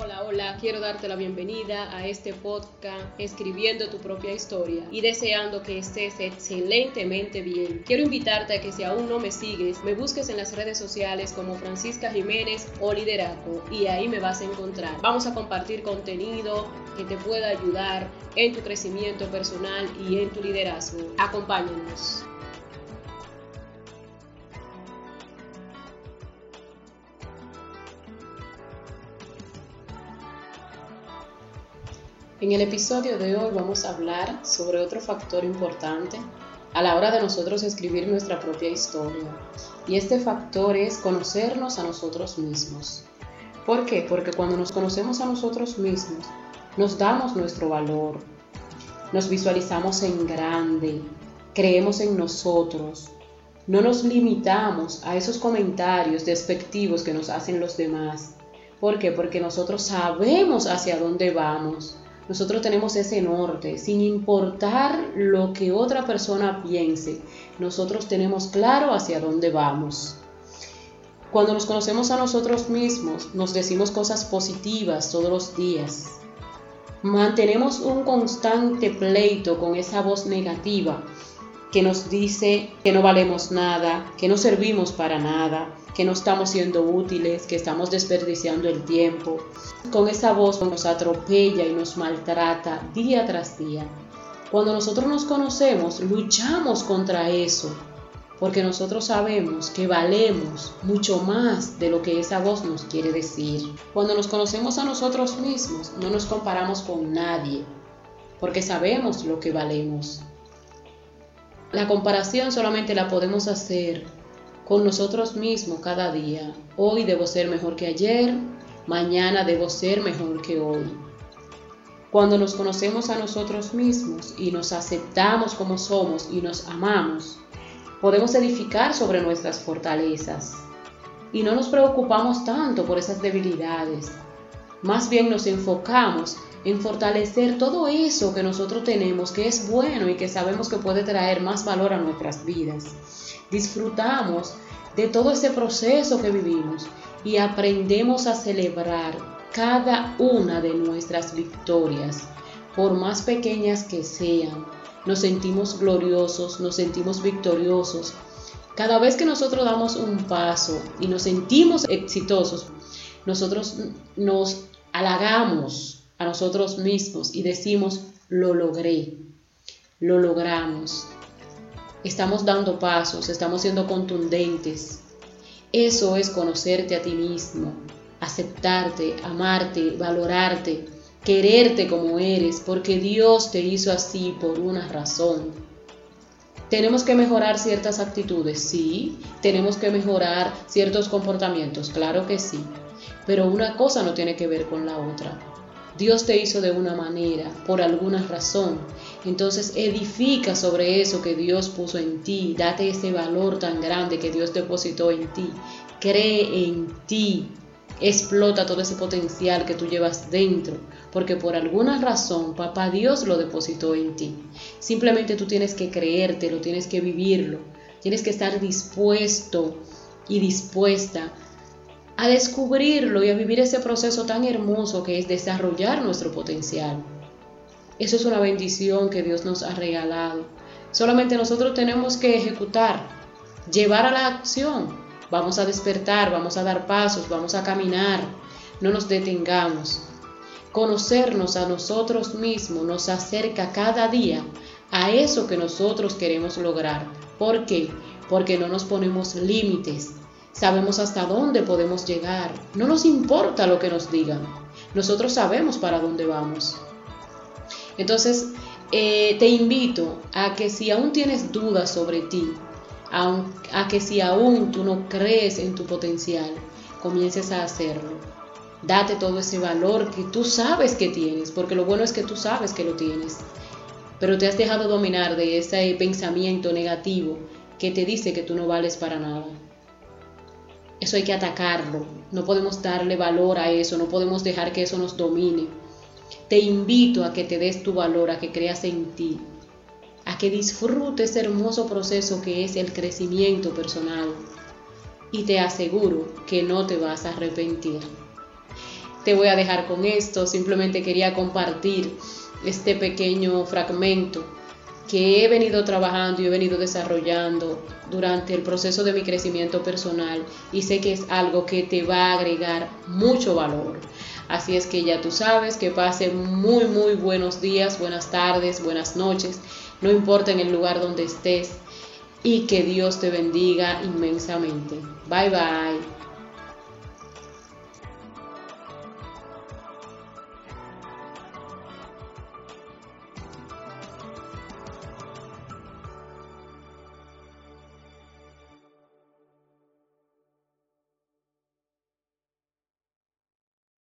Hola, hola, quiero darte la bienvenida a este podcast Escribiendo tu propia historia y deseando que estés excelentemente bien. Quiero invitarte a que si aún no me sigues, me busques en las redes sociales como Francisca Jiménez o Liderato y ahí me vas a encontrar. Vamos a compartir contenido que te pueda ayudar en tu crecimiento personal y en tu liderazgo. Acompáñanos. En el episodio de hoy vamos a hablar sobre otro factor importante a la hora de nosotros escribir nuestra propia historia. Y este factor es conocernos a nosotros mismos. ¿Por qué? Porque cuando nos conocemos a nosotros mismos, nos damos nuestro valor, nos visualizamos en grande, creemos en nosotros, no nos limitamos a esos comentarios despectivos que nos hacen los demás. ¿Por qué? Porque nosotros sabemos hacia dónde vamos nosotros tenemos ese norte, sin importar lo que otra persona piense, nosotros tenemos claro hacia dónde vamos. Cuando nos conocemos a nosotros mismos, nos decimos cosas positivas todos los días. Mantenemos un constante pleito con esa voz negativa que nos dice que no valemos nada, que no servimos para nada, que no estamos siendo útiles, que estamos desperdiciando el tiempo. Con esa voz nos atropella y nos maltrata día tras día. Cuando nosotros nos conocemos, luchamos contra eso, porque nosotros sabemos que valemos mucho más de lo que esa voz nos quiere decir. Cuando nos conocemos a nosotros mismos, no nos comparamos con nadie, porque sabemos lo que valemos. La comparación solamente la podemos hacer con nosotros mismos cada día. Hoy debo ser mejor que ayer, mañana debo ser mejor que hoy. Cuando nos conocemos a nosotros mismos y nos aceptamos como somos y nos amamos, podemos edificar sobre nuestras fortalezas y no nos preocupamos tanto por esas debilidades. Más bien nos enfocamos en fortalecer todo eso que nosotros tenemos, que es bueno y que sabemos que puede traer más valor a nuestras vidas. Disfrutamos de todo ese proceso que vivimos y aprendemos a celebrar cada una de nuestras victorias, por más pequeñas que sean. Nos sentimos gloriosos, nos sentimos victoriosos. Cada vez que nosotros damos un paso y nos sentimos exitosos, nosotros nos halagamos a nosotros mismos y decimos, lo logré, lo logramos. Estamos dando pasos, estamos siendo contundentes. Eso es conocerte a ti mismo, aceptarte, amarte, valorarte, quererte como eres, porque Dios te hizo así por una razón. Tenemos que mejorar ciertas actitudes, sí. Tenemos que mejorar ciertos comportamientos, claro que sí. Pero una cosa no tiene que ver con la otra. Dios te hizo de una manera, por alguna razón. Entonces edifica sobre eso que Dios puso en ti. Date ese valor tan grande que Dios depositó en ti. Cree en ti. Explota todo ese potencial que tú llevas dentro, porque por alguna razón papá Dios lo depositó en ti. Simplemente tú tienes que creértelo, tienes que vivirlo, tienes que estar dispuesto y dispuesta a descubrirlo y a vivir ese proceso tan hermoso que es desarrollar nuestro potencial. Eso es una bendición que Dios nos ha regalado. Solamente nosotros tenemos que ejecutar, llevar a la acción. Vamos a despertar, vamos a dar pasos, vamos a caminar. No nos detengamos. Conocernos a nosotros mismos nos acerca cada día a eso que nosotros queremos lograr. ¿Por qué? Porque no nos ponemos límites, sabemos hasta dónde podemos llegar. No nos importa lo que nos digan. Nosotros sabemos para dónde vamos. Entonces, eh, te invito a que si aún tienes dudas sobre ti, a, a que si aún tú no crees en tu potencial, comiences a hacerlo. Date todo ese valor que tú sabes que tienes, porque lo bueno es que tú sabes que lo tienes, pero te has dejado dominar de ese pensamiento negativo que te dice que tú no vales para nada. Eso hay que atacarlo. No podemos darle valor a eso, no podemos dejar que eso nos domine. Te invito a que te des tu valor, a que creas en ti, a que disfrutes ese hermoso proceso que es el crecimiento personal. Y te aseguro que no te vas a arrepentir. te voy a dejar con esto, simplemente quería compartir este pequeño fragmento que he venido trabajando y he venido desarrollando durante el proceso de mi crecimiento personal y sé que es algo que te va a agregar mucho valor. Así es que ya tú sabes que pasen muy muy buenos días, buenas tardes, buenas noches, no importa en el lugar donde estés y que Dios te bendiga inmensamente. Bye bye.